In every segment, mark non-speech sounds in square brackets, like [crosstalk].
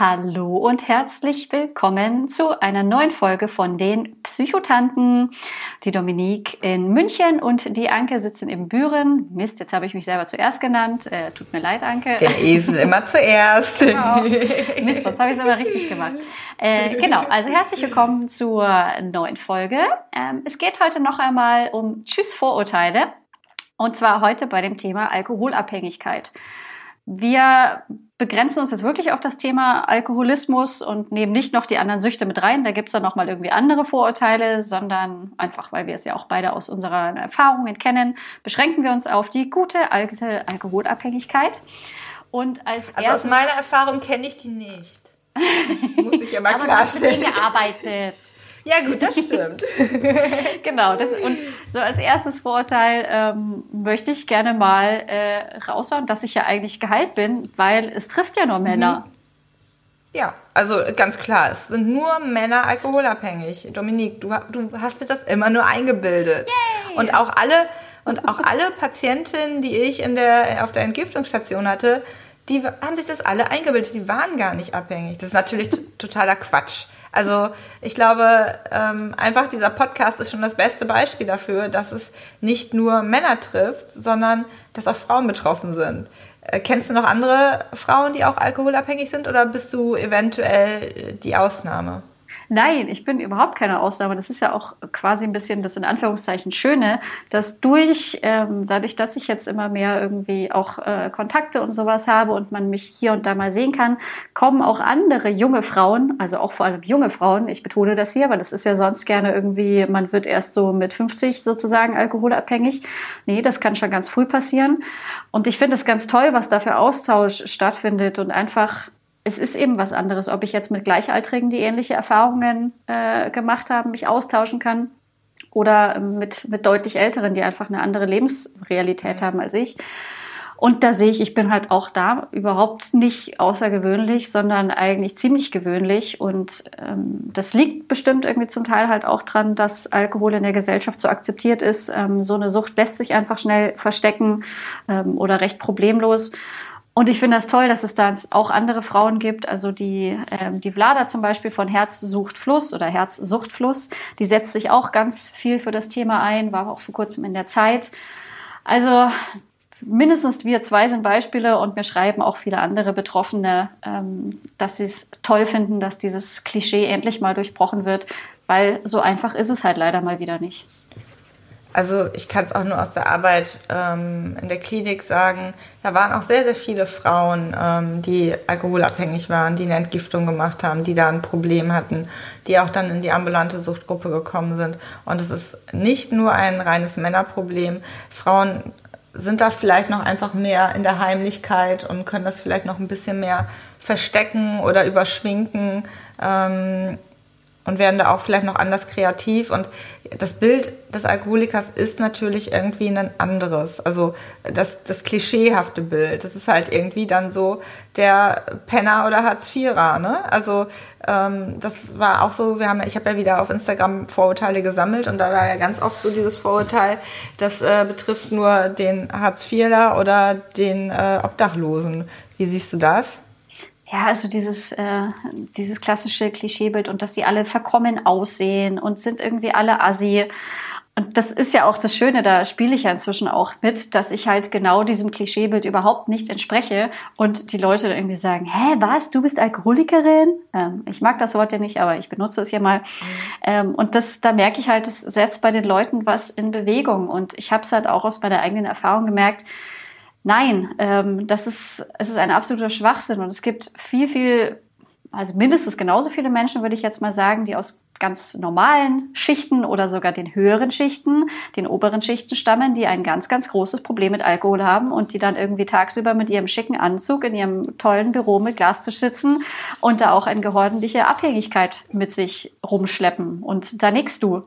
Hallo und herzlich willkommen zu einer neuen Folge von den Psychotanten. Die Dominique in München und die Anke sitzen im Büren. Mist, jetzt habe ich mich selber zuerst genannt. Äh, tut mir leid, Anke. Der Esel immer [laughs] zuerst. Genau. Mist, sonst habe ich es aber richtig gemacht. Äh, genau, also herzlich willkommen zur neuen Folge. Ähm, es geht heute noch einmal um Tschüss Vorurteile. Und zwar heute bei dem Thema Alkoholabhängigkeit. Wir begrenzen uns jetzt wirklich auf das Thema Alkoholismus und nehmen nicht noch die anderen Süchte mit rein. Da gibt es dann nochmal irgendwie andere Vorurteile, sondern einfach, weil wir es ja auch beide aus unseren Erfahrungen kennen, beschränken wir uns auf die gute alte Alkoholabhängigkeit. Und als also erstes, aus meiner Erfahrung kenne ich die nicht. [laughs] Muss ich ja mal klarstellen. Aber gearbeitet. Ja, gut, das stimmt. [laughs] genau. Das, und so als erstes Vorurteil ähm, möchte ich gerne mal äh, raushauen, dass ich ja eigentlich geheilt bin, weil es trifft ja nur Männer. Mhm. Ja, also ganz klar, es sind nur Männer alkoholabhängig. Dominique, du, du hast dir das immer nur eingebildet. Yay! Und auch alle und auch alle Patientinnen, die ich in der, auf der Entgiftungsstation hatte, die haben sich das alle eingebildet. Die waren gar nicht abhängig. Das ist natürlich totaler Quatsch. Also ich glaube, ähm, einfach dieser Podcast ist schon das beste Beispiel dafür, dass es nicht nur Männer trifft, sondern dass auch Frauen betroffen sind. Äh, kennst du noch andere Frauen, die auch alkoholabhängig sind oder bist du eventuell die Ausnahme? Nein, ich bin überhaupt keine Ausnahme. Das ist ja auch quasi ein bisschen das in Anführungszeichen Schöne, dass durch, ähm, dadurch, dass ich jetzt immer mehr irgendwie auch äh, Kontakte und sowas habe und man mich hier und da mal sehen kann, kommen auch andere junge Frauen, also auch vor allem junge Frauen, ich betone das hier, weil das ist ja sonst gerne irgendwie, man wird erst so mit 50 sozusagen alkoholabhängig. Nee, das kann schon ganz früh passieren. Und ich finde es ganz toll, was da für Austausch stattfindet und einfach es ist eben was anderes, ob ich jetzt mit Gleichaltrigen, die ähnliche Erfahrungen äh, gemacht haben, mich austauschen kann oder mit, mit deutlich Älteren, die einfach eine andere Lebensrealität haben als ich. Und da sehe ich, ich bin halt auch da überhaupt nicht außergewöhnlich, sondern eigentlich ziemlich gewöhnlich. Und ähm, das liegt bestimmt irgendwie zum Teil halt auch dran, dass Alkohol in der Gesellschaft so akzeptiert ist. Ähm, so eine Sucht lässt sich einfach schnell verstecken ähm, oder recht problemlos. Und ich finde das toll, dass es da auch andere Frauen gibt, also die, ähm, die Vlada zum Beispiel von Herz sucht Fluss oder Herz sucht Fluss, die setzt sich auch ganz viel für das Thema ein, war auch vor kurzem in der Zeit. Also mindestens wir zwei sind Beispiele und mir schreiben auch viele andere Betroffene, ähm, dass sie es toll finden, dass dieses Klischee endlich mal durchbrochen wird, weil so einfach ist es halt leider mal wieder nicht. Also ich kann es auch nur aus der Arbeit ähm, in der Klinik sagen, da waren auch sehr, sehr viele Frauen, ähm, die alkoholabhängig waren, die eine Entgiftung gemacht haben, die da ein Problem hatten, die auch dann in die ambulante Suchtgruppe gekommen sind. Und es ist nicht nur ein reines Männerproblem. Frauen sind da vielleicht noch einfach mehr in der Heimlichkeit und können das vielleicht noch ein bisschen mehr verstecken oder überschminken. Ähm, und werden da auch vielleicht noch anders kreativ. Und das Bild des Alkoholikers ist natürlich irgendwie ein anderes. Also das, das klischeehafte Bild. Das ist halt irgendwie dann so der Penner oder Hartz-IVer. Ne? Also ähm, das war auch so, wir haben, ich habe ja wieder auf Instagram Vorurteile gesammelt und da war ja ganz oft so dieses Vorurteil, das äh, betrifft nur den Hartz-IVler oder den äh, Obdachlosen. Wie siehst du das? Ja, also dieses, äh, dieses klassische Klischeebild und dass sie alle verkommen aussehen und sind irgendwie alle assi. Und das ist ja auch das Schöne, da spiele ich ja inzwischen auch mit, dass ich halt genau diesem Klischeebild überhaupt nicht entspreche und die Leute dann irgendwie sagen, hä, was, du bist Alkoholikerin? Ähm, ich mag das Wort ja nicht, aber ich benutze es ja mal. Ähm, und das, da merke ich halt, das setzt bei den Leuten was in Bewegung. Und ich habe es halt auch aus meiner eigenen Erfahrung gemerkt, Nein, ähm, das ist, es ist ein absoluter Schwachsinn und es gibt viel, viel, also mindestens genauso viele Menschen, würde ich jetzt mal sagen, die aus ganz normalen Schichten oder sogar den höheren Schichten, den oberen Schichten stammen, die ein ganz, ganz großes Problem mit Alkohol haben und die dann irgendwie tagsüber mit ihrem schicken Anzug in ihrem tollen Büro mit Glastisch sitzen und da auch eine gehordentliche Abhängigkeit mit sich rumschleppen. Und da nickst du.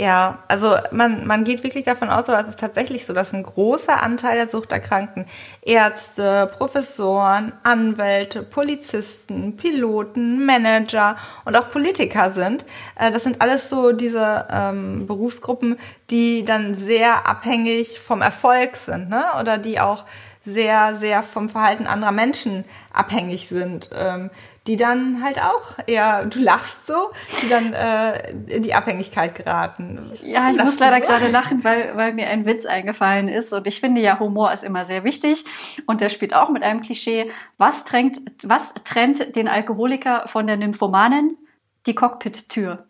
Ja, also man, man geht wirklich davon aus, oder es ist tatsächlich so, dass ein großer Anteil der Suchterkrankten Ärzte, Professoren, Anwälte, Polizisten, Piloten, Manager und auch Politiker sind. Äh, das sind alles so diese ähm, Berufsgruppen, die dann sehr abhängig vom Erfolg sind, ne? Oder die auch sehr, sehr vom Verhalten anderer Menschen abhängig sind. Ähm, die dann halt auch eher, du lachst so, die dann äh, in die Abhängigkeit geraten. Ja, ich Lachst muss leider so? gerade lachen, weil, weil mir ein Witz eingefallen ist. Und ich finde ja, Humor ist immer sehr wichtig. Und der spielt auch mit einem Klischee. Was trennt, was trennt den Alkoholiker von der Nymphomanen? Die Cockpit-Tür.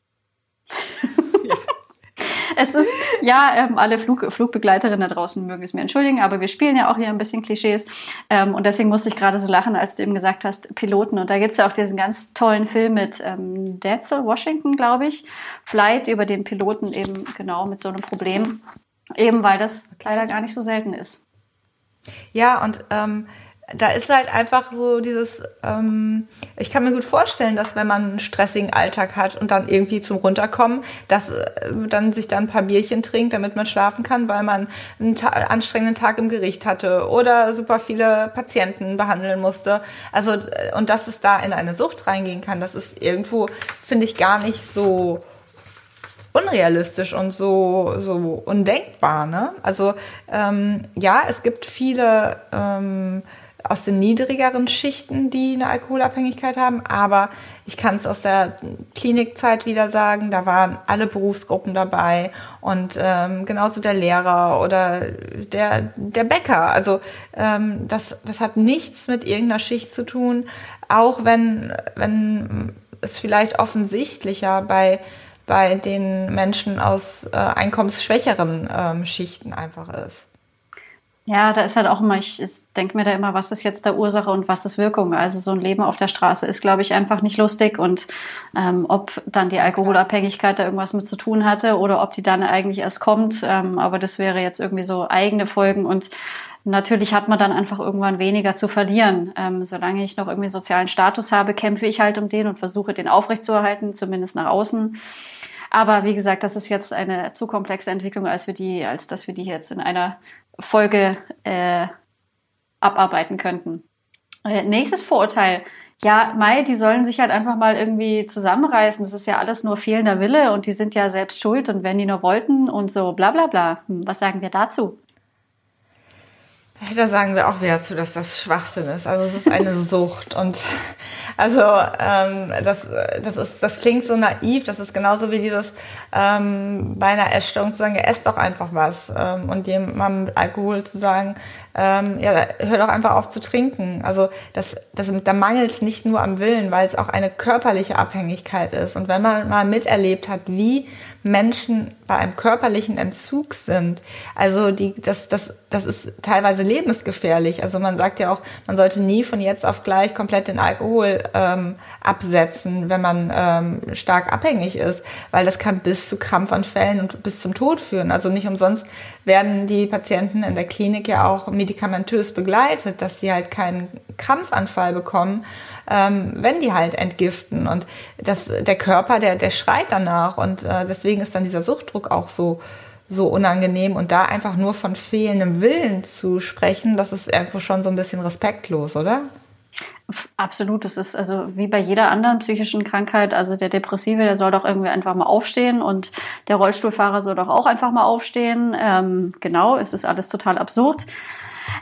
[laughs] Es ist, ja, ähm, alle Flug, Flugbegleiterinnen da draußen mögen es mir entschuldigen, aber wir spielen ja auch hier ein bisschen Klischees. Ähm, und deswegen musste ich gerade so lachen, als du eben gesagt hast, Piloten. Und da gibt's ja auch diesen ganz tollen Film mit ähm, Denzel Washington, glaube ich. Flight über den Piloten eben genau mit so einem Problem. Eben weil das leider gar nicht so selten ist. Ja, und ähm, da ist halt einfach so dieses, ähm, ich kann mir gut vorstellen, dass wenn man einen stressigen Alltag hat und dann irgendwie zum Runterkommen, dass äh, dann sich dann ein paar Bierchen trinkt, damit man schlafen kann, weil man einen ta anstrengenden Tag im Gericht hatte oder super viele Patienten behandeln musste. Also, äh, und dass es da in eine Sucht reingehen kann, das ist irgendwo, finde ich, gar nicht so unrealistisch und so, so undenkbar. Ne? Also ähm, ja, es gibt viele ähm, aus den niedrigeren Schichten, die eine Alkoholabhängigkeit haben. Aber ich kann es aus der Klinikzeit wieder sagen, da waren alle Berufsgruppen dabei und ähm, genauso der Lehrer oder der, der Bäcker. Also ähm, das, das hat nichts mit irgendeiner Schicht zu tun, auch wenn, wenn es vielleicht offensichtlicher bei bei den Menschen aus äh, einkommensschwächeren ähm, Schichten einfach ist. Ja, da ist halt auch immer, ich, denke mir da immer, was ist jetzt der Ursache und was ist Wirkung? Also so ein Leben auf der Straße ist, glaube ich, einfach nicht lustig und ähm, ob dann die Alkoholabhängigkeit da irgendwas mit zu tun hatte oder ob die dann eigentlich erst kommt, ähm, aber das wäre jetzt irgendwie so eigene Folgen und natürlich hat man dann einfach irgendwann weniger zu verlieren. Ähm, solange ich noch irgendwie sozialen Status habe, kämpfe ich halt um den und versuche den aufrechtzuerhalten, zumindest nach außen. Aber wie gesagt, das ist jetzt eine zu komplexe Entwicklung, als wir die, als dass wir die jetzt in einer Folge äh, abarbeiten könnten. Äh, nächstes Vorurteil. Ja, Mai, die sollen sich halt einfach mal irgendwie zusammenreißen. Das ist ja alles nur fehlender Wille und die sind ja selbst schuld und wenn die nur wollten und so bla bla bla. Hm, was sagen wir dazu? Da sagen wir auch wieder zu, dass das Schwachsinn ist. Also es ist eine [laughs] Sucht und also ähm, das, das, ist, das klingt so naiv. Das ist genauso wie dieses ähm, bei einer Essstörung zu sagen, ja, esst doch einfach was ähm, und jemandem mit Alkohol zu sagen, ähm, ja, hör doch einfach auf zu trinken. Also das, das, da mangelt es nicht nur am Willen, weil es auch eine körperliche Abhängigkeit ist. Und wenn man mal miterlebt hat, wie Menschen bei einem körperlichen Entzug sind. Also die, das, das, das ist teilweise lebensgefährlich. Also man sagt ja auch, man sollte nie von jetzt auf gleich komplett den Alkohol ähm, absetzen, wenn man ähm, stark abhängig ist, weil das kann bis zu Krampfanfällen und bis zum Tod führen. Also nicht umsonst werden die Patienten in der Klinik ja auch medikamentös begleitet, dass sie halt keinen Krampfanfall bekommen ähm, wenn die halt entgiften. Und das, der Körper, der, der schreit danach. Und äh, deswegen ist dann dieser Suchtdruck auch so, so unangenehm. Und da einfach nur von fehlendem Willen zu sprechen, das ist irgendwo schon so ein bisschen respektlos, oder? Absolut, das ist also wie bei jeder anderen psychischen Krankheit. Also der Depressive, der soll doch irgendwie einfach mal aufstehen und der Rollstuhlfahrer soll doch auch einfach mal aufstehen. Ähm, genau, es ist alles total absurd.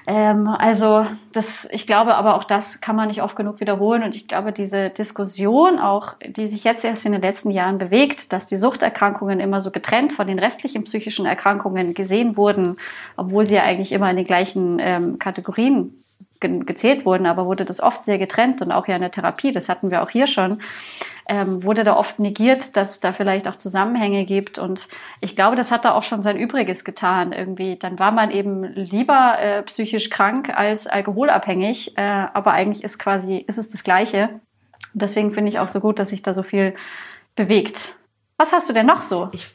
Ähm, also das, ich glaube aber auch das kann man nicht oft genug wiederholen. Und ich glaube diese Diskussion auch, die sich jetzt erst in den letzten Jahren bewegt, dass die Suchterkrankungen immer so getrennt von den restlichen psychischen Erkrankungen gesehen wurden, obwohl sie ja eigentlich immer in den gleichen ähm, Kategorien gezählt wurden, aber wurde das oft sehr getrennt und auch ja in der Therapie, das hatten wir auch hier schon, ähm, wurde da oft negiert, dass es da vielleicht auch Zusammenhänge gibt und ich glaube, das hat da auch schon sein Übriges getan irgendwie. Dann war man eben lieber äh, psychisch krank als alkoholabhängig, äh, aber eigentlich ist quasi, ist es das Gleiche. Und deswegen finde ich auch so gut, dass sich da so viel bewegt. Was hast du denn noch so? Ich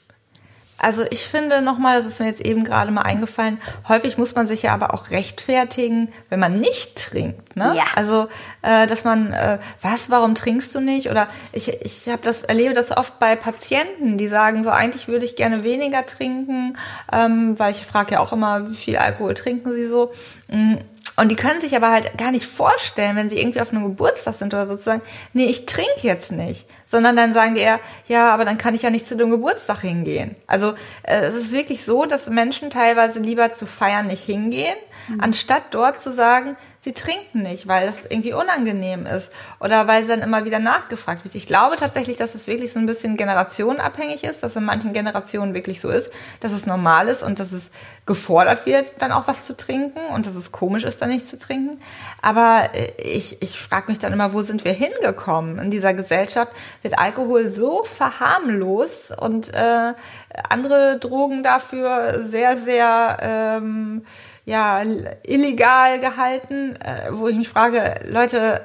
Also ich finde nochmal, das ist mir jetzt eben gerade mal eingefallen, häufig muss man sich ja aber auch rechtfertigen, wenn man nicht trinkt. Ne? Ja. Also, äh, dass man, äh, was, warum trinkst du nicht? Oder ich, ich habe das, erlebe das oft bei Patienten, die sagen so, eigentlich würde ich gerne weniger trinken, ähm, weil ich frage ja auch immer, wie viel Alkohol trinken sie so. Mm, und die können sich aber halt gar nicht vorstellen, wenn sie irgendwie auf einem Geburtstag sind oder sozusagen, nee, ich trinke jetzt nicht. Sondern dann sagen die eher, ja, aber dann kann ich ja nicht zu dem Geburtstag hingehen. Also äh, es ist wirklich so, dass Menschen teilweise lieber zu feiern nicht hingehen, mhm. anstatt dort zu sagen, sie trinken nicht, weil das irgendwie unangenehm ist oder weil dann immer wieder nachgefragt wird. Ich glaube tatsächlich, dass es wirklich so ein bisschen generationenabhängig ist, dass in manchen Generationen wirklich so ist, dass es normal ist und dass es gefordert wird, dann auch was zu trinken und dass es komisch ist, dann nicht zu trinken. Aber äh, ich, ich frage mich dann immer, wo sind wir hingekommen? In dieser Gesellschaft wird Alkohol so verharmlost und äh, andere Drogen dafür sehr, sehr... Ähm, ja, illegal gehalten, äh, wo ich mich frage, Leute,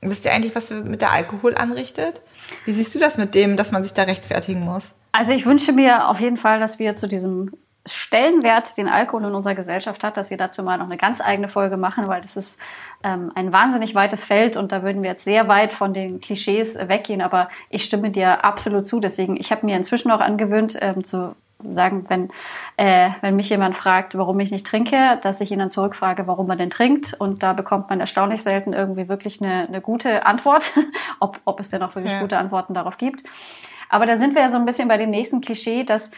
wisst ihr eigentlich, was mit der Alkohol anrichtet? Wie siehst du das mit dem, dass man sich da rechtfertigen muss? Also ich wünsche mir auf jeden Fall, dass wir zu diesem Stellenwert, den Alkohol in unserer Gesellschaft hat, dass wir dazu mal noch eine ganz eigene Folge machen, weil das ist ähm, ein wahnsinnig weites Feld und da würden wir jetzt sehr weit von den Klischees weggehen. Aber ich stimme dir absolut zu. Deswegen, ich habe mir inzwischen auch angewöhnt, ähm, zu sagen, wenn, äh, wenn mich jemand fragt, warum ich nicht trinke, dass ich ihn dann zurückfrage, warum er denn trinkt. Und da bekommt man erstaunlich selten irgendwie wirklich eine, eine gute Antwort, [laughs] ob, ob es denn auch wirklich ja. gute Antworten darauf gibt. Aber da sind wir ja so ein bisschen bei dem nächsten Klischee, dass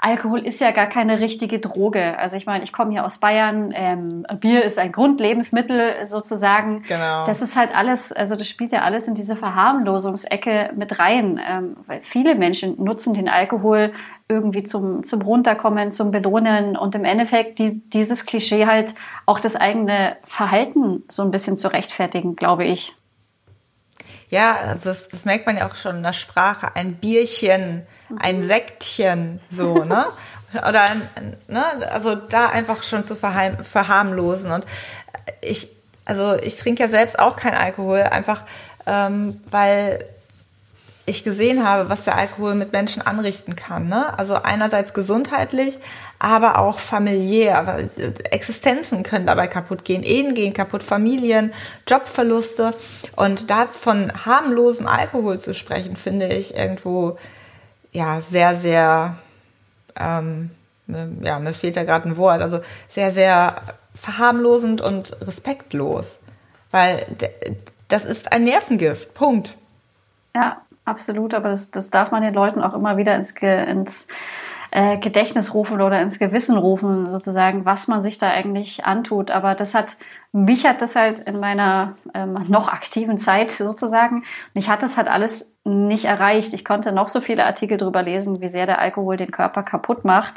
Alkohol ist ja gar keine richtige Droge. Also ich meine, ich komme hier aus Bayern, ähm, Bier ist ein Grundlebensmittel sozusagen. Genau. Das ist halt alles, also das spielt ja alles in diese Verharmlosungsecke mit rein. Ähm, weil viele Menschen nutzen den Alkohol irgendwie zum, zum Runterkommen, zum Belohnen und im Endeffekt die, dieses Klischee halt auch das eigene Verhalten so ein bisschen zu rechtfertigen, glaube ich. Ja, also das, das merkt man ja auch schon in der Sprache. Ein Bierchen, ein mhm. Sektchen, so, ne? [laughs] Oder, ne? Also da einfach schon zu verheim, verharmlosen. Und ich, also ich trinke ja selbst auch kein Alkohol, einfach ähm, weil ich gesehen habe, was der Alkohol mit Menschen anrichten kann. Ne? Also einerseits gesundheitlich, aber auch familiär. Existenzen können dabei kaputt gehen, Ehen gehen kaputt, Familien, Jobverluste. Und da von harmlosem Alkohol zu sprechen, finde ich irgendwo ja sehr, sehr, ähm, ja, mir fehlt da gerade ein Wort, also sehr, sehr verharmlosend und respektlos. Weil das ist ein Nervengift. Punkt. Ja, absolut, aber das, das darf man den Leuten auch immer wieder ins, Ge, ins äh, Gedächtnis rufen oder ins Gewissen rufen, sozusagen, was man sich da eigentlich antut. Aber das hat, mich hat das halt in meiner ähm, noch aktiven Zeit sozusagen, mich hat das halt alles nicht erreicht. Ich konnte noch so viele Artikel drüber lesen, wie sehr der Alkohol den Körper kaputt macht,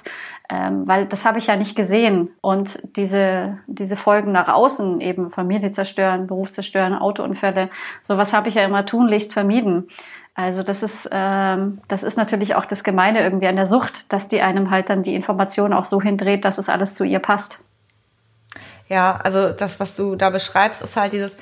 ähm, weil das habe ich ja nicht gesehen. Und diese, diese Folgen nach außen, eben Familie zerstören, Beruf zerstören, Autounfälle, sowas habe ich ja immer tunlichst vermieden. Also das ist, ähm, das ist natürlich auch das Gemeine irgendwie an der Sucht, dass die einem halt dann die Information auch so hindreht, dass es alles zu ihr passt. Ja, also das, was du da beschreibst, ist halt dieses,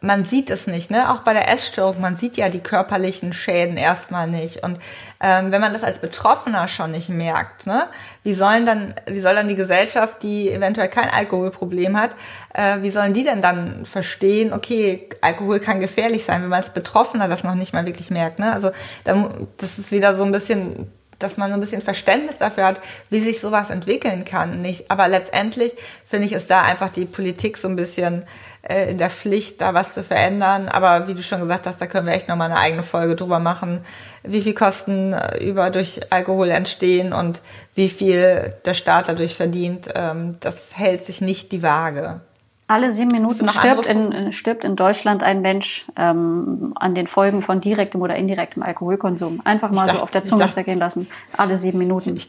man sieht es nicht, ne? Auch bei der Essstörung, man sieht ja die körperlichen Schäden erstmal nicht. Und ähm, wenn man das als Betroffener schon nicht merkt, ne, wie sollen dann, wie soll dann die Gesellschaft, die eventuell kein Alkoholproblem hat, äh, wie sollen die denn dann verstehen, okay, Alkohol kann gefährlich sein, wenn man als Betroffener das noch nicht mal wirklich merkt, ne? Also das ist wieder so ein bisschen dass man so ein bisschen Verständnis dafür hat, wie sich sowas entwickeln kann. Nicht, aber letztendlich finde ich, ist da einfach die Politik so ein bisschen äh, in der Pflicht, da was zu verändern. Aber wie du schon gesagt hast, da können wir echt nochmal eine eigene Folge drüber machen, wie viel Kosten äh, über durch Alkohol entstehen und wie viel der Staat dadurch verdient. Ähm, das hält sich nicht die Waage. Alle sieben Minuten stirbt in, stirbt in Deutschland ein Mensch ähm, an den Folgen von direktem oder indirektem Alkoholkonsum. Einfach mal dachte, so auf der Zunge zergehen lassen. Alle sieben Minuten. Ich,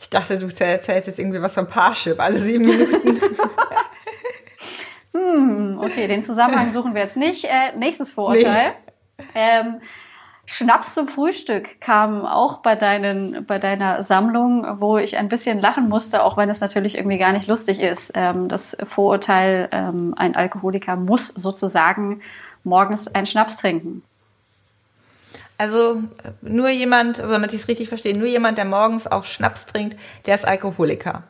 ich, dachte, du erzählst jetzt irgendwie was von Parship. Alle sieben Minuten. [laughs] Hm, okay, den Zusammenhang suchen wir jetzt nicht. Äh, nächstes Vorurteil. Nee. Ähm, Schnaps zum Frühstück kam auch bei, deinen, bei deiner Sammlung, wo ich ein bisschen lachen musste, auch wenn es natürlich irgendwie gar nicht lustig ist. Ähm, das Vorurteil, ähm, ein Alkoholiker muss sozusagen morgens einen Schnaps trinken. Also nur jemand, also damit ich es richtig verstehe, nur jemand, der morgens auch Schnaps trinkt, der ist Alkoholiker.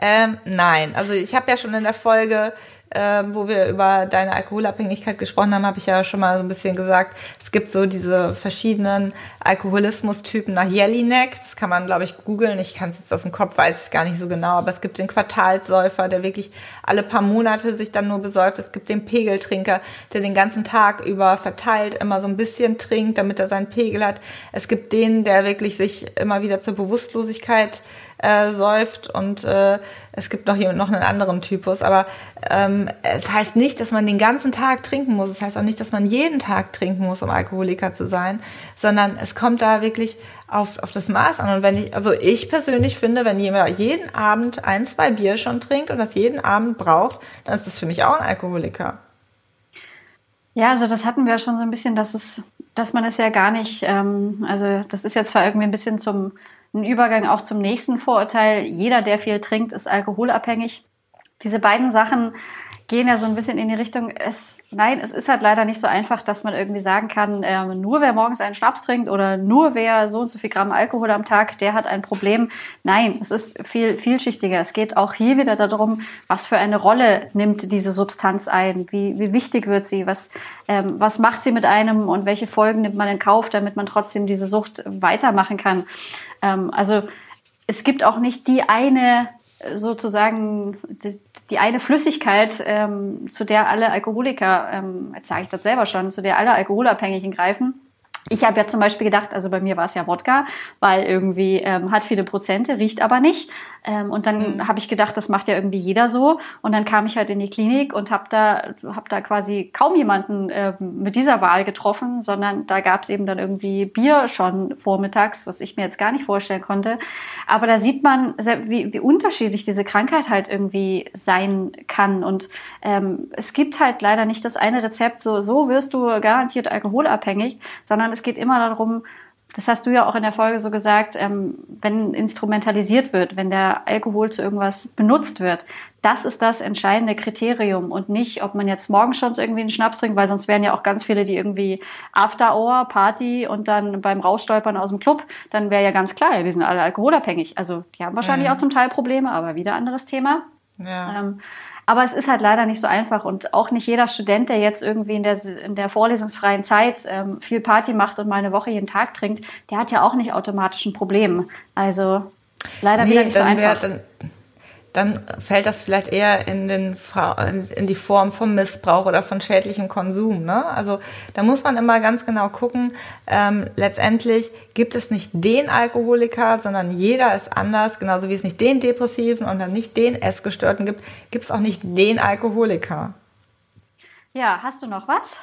Ähm, nein, also ich habe ja schon in der Folge äh, wo wir über deine Alkoholabhängigkeit gesprochen haben, habe ich ja schon mal so ein bisschen gesagt, es gibt so diese verschiedenen Alkoholismus-Typen nach Jelinek. Das kann man, glaube ich, googeln. Ich kann es jetzt aus dem Kopf, weiß es gar nicht so genau. Aber es gibt den Quartalsäufer, der wirklich alle paar Monate sich dann nur besäuft. Es gibt den Pegeltrinker, der den ganzen Tag über verteilt immer so ein bisschen trinkt, damit er seinen Pegel hat. Es gibt den, der wirklich sich immer wieder zur Bewusstlosigkeit äh, säuft und äh, es gibt noch jemand noch einen anderen Typus, aber ähm, es heißt nicht, dass man den ganzen Tag trinken muss. Es heißt auch nicht, dass man jeden Tag trinken muss, um Alkoholiker zu sein, sondern es kommt da wirklich auf, auf das Maß an. Und wenn ich, also ich persönlich finde, wenn jemand jeden Abend ein, zwei Bier schon trinkt und das jeden Abend braucht, dann ist das für mich auch ein Alkoholiker. Ja, also das hatten wir schon so ein bisschen, dass es, dass man es ja gar nicht, ähm, also das ist ja zwar irgendwie ein bisschen zum ein Übergang auch zum nächsten Vorurteil. Jeder, der viel trinkt, ist alkoholabhängig. Diese beiden Sachen gehen ja so ein bisschen in die Richtung, es, nein, es ist halt leider nicht so einfach, dass man irgendwie sagen kann, äh, nur wer morgens einen Schnaps trinkt oder nur wer so und so viel Gramm Alkohol am Tag, der hat ein Problem. Nein, es ist viel vielschichtiger. Es geht auch hier wieder darum, was für eine Rolle nimmt diese Substanz ein, wie, wie wichtig wird sie, was, ähm, was macht sie mit einem und welche Folgen nimmt man in Kauf, damit man trotzdem diese Sucht weitermachen kann. Ähm, also es gibt auch nicht die eine sozusagen die, die eine Flüssigkeit, ähm, zu der alle Alkoholiker, ähm, jetzt sage ich das selber schon, zu der alle Alkoholabhängigen greifen. Ich habe ja zum Beispiel gedacht, also bei mir war es ja Wodka, weil irgendwie ähm, hat viele Prozente, riecht aber nicht. Ähm, und dann mhm. habe ich gedacht, das macht ja irgendwie jeder so. Und dann kam ich halt in die Klinik und habe da, hab da quasi kaum jemanden äh, mit dieser Wahl getroffen, sondern da gab es eben dann irgendwie Bier schon vormittags, was ich mir jetzt gar nicht vorstellen konnte. Aber da sieht man, wie, wie unterschiedlich diese Krankheit halt irgendwie sein kann. Und ähm, es gibt halt leider nicht das eine Rezept, so, so wirst du garantiert alkoholabhängig, sondern es geht immer darum, das hast du ja auch in der Folge so gesagt, ähm, wenn instrumentalisiert wird, wenn der Alkohol zu irgendwas benutzt wird, das ist das entscheidende Kriterium und nicht, ob man jetzt morgen schon irgendwie einen Schnaps trinkt, weil sonst wären ja auch ganz viele, die irgendwie After Hour, Party und dann beim Rausstolpern aus dem Club, dann wäre ja ganz klar, die sind alle alkoholabhängig. Also die haben wahrscheinlich mhm. auch zum Teil Probleme, aber wieder anderes Thema. Ja. Ähm, aber es ist halt leider nicht so einfach und auch nicht jeder Student, der jetzt irgendwie in der, in der vorlesungsfreien Zeit ähm, viel Party macht und mal eine Woche jeden Tag trinkt, der hat ja auch nicht automatisch ein Problem. Also leider nee, wieder nicht so einfach. Wär, dann fällt das vielleicht eher in, den, in die Form von Missbrauch oder von schädlichem Konsum. Ne? Also da muss man immer ganz genau gucken. Ähm, letztendlich gibt es nicht den Alkoholiker, sondern jeder ist anders. Genauso wie es nicht den Depressiven und dann nicht den Essgestörten gibt, gibt es auch nicht den Alkoholiker. Ja, hast du noch was?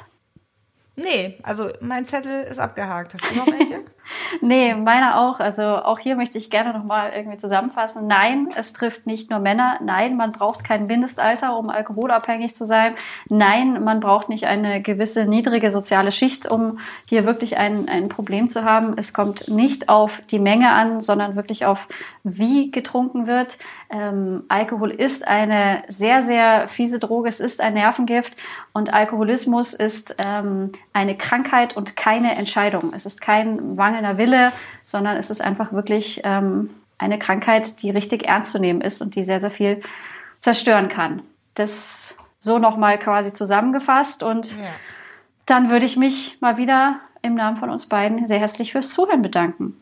Nee, also mein Zettel ist abgehakt. Hast du noch welche? [laughs] nee, meiner auch. Also auch hier möchte ich gerne nochmal irgendwie zusammenfassen. Nein, es trifft nicht nur Männer. Nein, man braucht kein Mindestalter, um alkoholabhängig zu sein. Nein, man braucht nicht eine gewisse niedrige soziale Schicht, um hier wirklich ein, ein Problem zu haben. Es kommt nicht auf die Menge an, sondern wirklich auf wie getrunken wird. Ähm, Alkohol ist eine sehr, sehr fiese Droge. Es ist ein Nervengift und Alkoholismus ist ähm, eine Krankheit und keine Entscheidung. Es ist kein mangelnder Wille, sondern es ist einfach wirklich ähm, eine Krankheit, die richtig ernst zu nehmen ist und die sehr, sehr viel zerstören kann. Das so nochmal quasi zusammengefasst und ja. dann würde ich mich mal wieder im Namen von uns beiden sehr herzlich fürs Zuhören bedanken.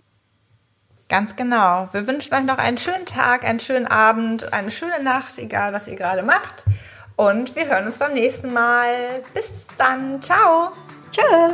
Ganz genau. Wir wünschen euch noch einen schönen Tag, einen schönen Abend, eine schöne Nacht, egal was ihr gerade macht. Und wir hören uns beim nächsten Mal. Bis dann. Ciao. Tschö.